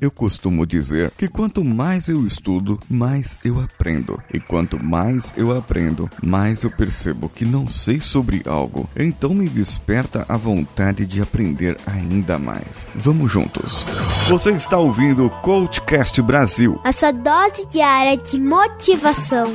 Eu costumo dizer que quanto mais eu estudo, mais eu aprendo. E quanto mais eu aprendo, mais eu percebo que não sei sobre algo. Então me desperta a vontade de aprender ainda mais. Vamos juntos. Você está ouvindo o Coachcast Brasil a sua dose diária de motivação.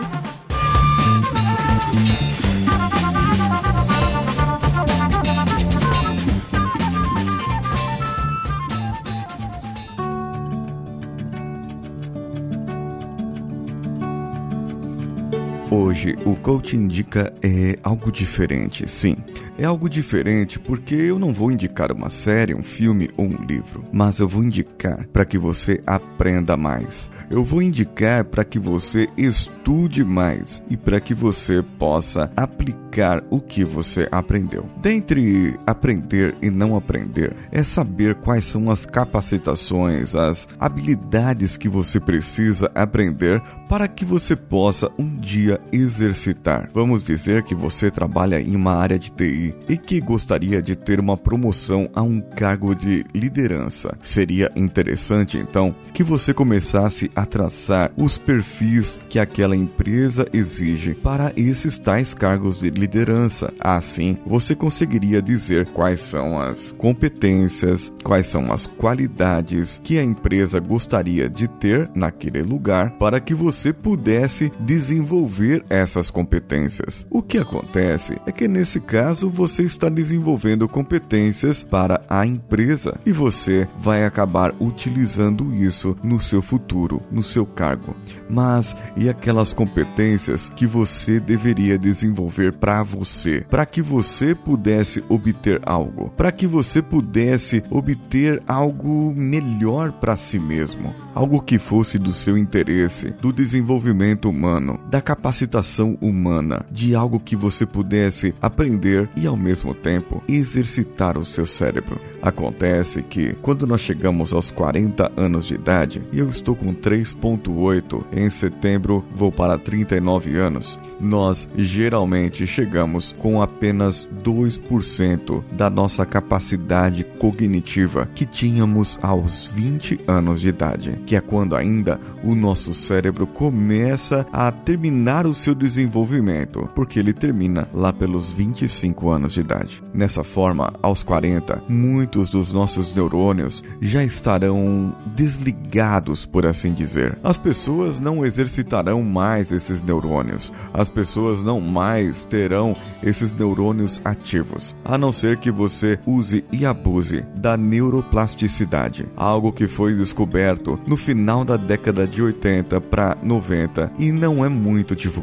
Hoje o coach indica é algo diferente, sim. É algo diferente porque eu não vou indicar uma série, um filme ou um livro, mas eu vou indicar para que você aprenda mais. Eu vou indicar para que você estude mais e para que você possa aplicar o que você aprendeu. Dentre aprender e não aprender, é saber quais são as capacitações, as habilidades que você precisa aprender para que você possa um dia exercitar. Vamos dizer que você trabalha em uma área de TI e que gostaria de ter uma promoção a um cargo de liderança. Seria interessante então que você começasse a traçar os perfis que aquela empresa exige para esses tais cargos de liderança. Assim, você conseguiria dizer quais são as competências, quais são as qualidades que a empresa gostaria de ter naquele lugar para que você pudesse desenvolver essas competências. O que acontece é que nesse caso você está desenvolvendo competências para a empresa e você vai acabar utilizando isso no seu futuro, no seu cargo. Mas e aquelas competências que você deveria desenvolver para você, para que você pudesse obter algo, para que você pudesse obter algo melhor para si mesmo, algo que fosse do seu interesse, do desenvolvimento humano, da capacitação humana, de algo que você pudesse aprender e ao mesmo tempo exercitar o seu cérebro. Acontece que quando nós chegamos aos 40 anos de idade, e eu estou com 3.8, em setembro vou para 39 anos, nós geralmente chegamos com apenas 2% da nossa capacidade cognitiva que tínhamos aos 20 anos de idade, que é quando ainda o nosso cérebro começa a terminar o seu desenvolvimento, porque ele termina lá pelos 25 anos de idade. Nessa forma, aos 40, muitos dos nossos neurônios já estarão desligados, por assim dizer. As pessoas não exercitarão mais esses neurônios. As pessoas não mais terão esses neurônios ativos, a não ser que você use e abuse da neuroplasticidade, algo que foi descoberto no final da década de 80 para 90 e não é muito divulgado,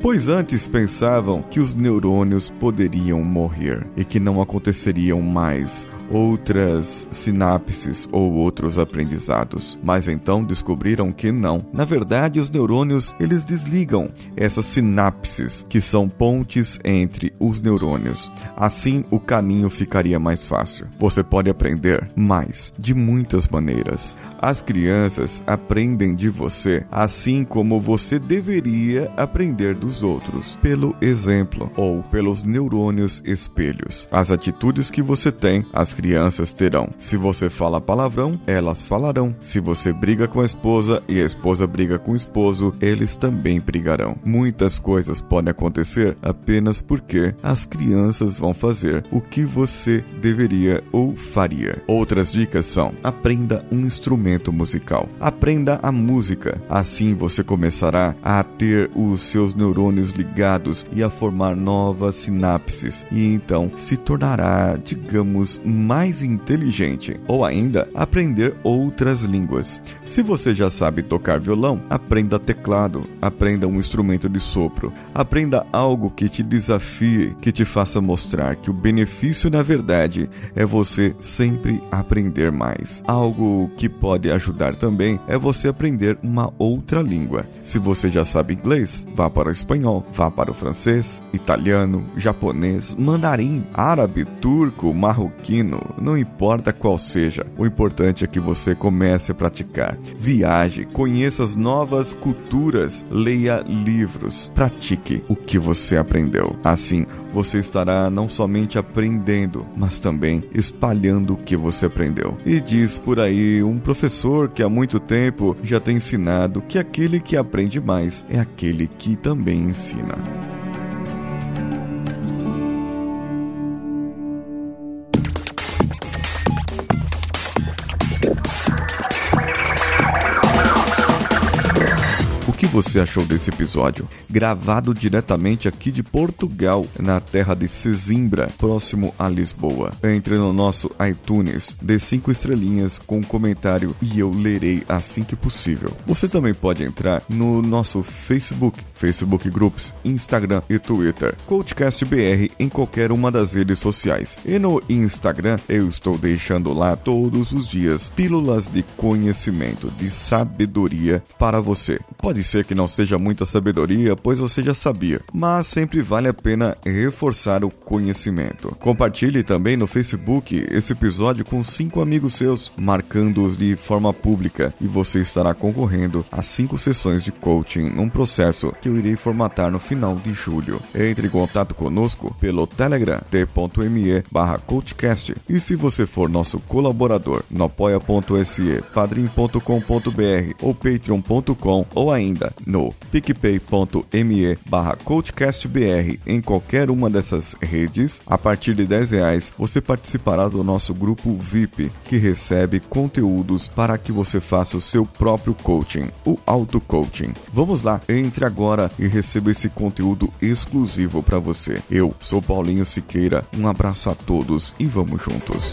pois antes pensavam que os neurônios poderiam morrer e que não aconteceriam mais outras sinapses ou outros aprendizados. Mas então descobriram que não. Na verdade, os neurônios, eles desligam essas sinapses, que são pontes entre os neurônios. Assim, o caminho ficaria mais fácil. Você pode aprender mais de muitas maneiras. As crianças aprendem de você assim como você deveria aprender dos outros, pelo exemplo ou pelos neurônios espelhos. As atitudes que você tem, as crianças terão. Se você fala palavrão, elas falarão. Se você briga com a esposa e a esposa briga com o esposo, eles também brigarão. Muitas coisas podem acontecer apenas porque as crianças vão fazer o que você deveria ou faria. Outras dicas são: aprenda um instrumento musical. Aprenda a música. Assim você começará a ter os seus neurônios ligados e a formar novas sinapses e então se tornará, digamos, mais inteligente, ou ainda aprender outras línguas. Se você já sabe tocar violão, aprenda teclado, aprenda um instrumento de sopro, aprenda algo que te desafie, que te faça mostrar que o benefício na verdade é você sempre aprender mais. Algo que pode ajudar também é você aprender uma outra língua. Se você já sabe inglês, vá para o espanhol, vá para o francês, italiano, japonês, mandarim, árabe, turco, marroquino ano, não importa qual seja. O importante é que você comece a praticar. Viaje, conheça as novas culturas, leia livros, pratique o que você aprendeu. Assim, você estará não somente aprendendo, mas também espalhando o que você aprendeu. E diz por aí um professor que há muito tempo já tem ensinado que aquele que aprende mais é aquele que também ensina. Você achou desse episódio? Gravado diretamente aqui de Portugal, na terra de Sesimbra, próximo a Lisboa. Entre no nosso iTunes, dê cinco estrelinhas com um comentário e eu lerei assim que possível. Você também pode entrar no nosso Facebook, Facebook Groups, Instagram e Twitter, Coachcast BR em qualquer uma das redes sociais. E no Instagram eu estou deixando lá todos os dias pílulas de conhecimento, de sabedoria para você. Pode ser que não seja muita sabedoria, pois você já sabia, mas sempre vale a pena reforçar o conhecimento. Compartilhe também no Facebook esse episódio com cinco amigos seus, marcando-os de forma pública, e você estará concorrendo a cinco sessões de coaching num processo que eu irei formatar no final de julho. Entre em contato conosco pelo Telegram t.me barra coachcast e se você for nosso colaborador no apoia.se, padrim.com.br ou patreon.com ou ainda no picpay.me barra coachcastbr em qualquer uma dessas redes. A partir de 10 reais você participará do nosso grupo VIP, que recebe conteúdos para que você faça o seu próprio coaching, o auto-coaching. Vamos lá, entre agora e receba esse conteúdo exclusivo para você. Eu sou Paulinho Siqueira, um abraço a todos e vamos juntos.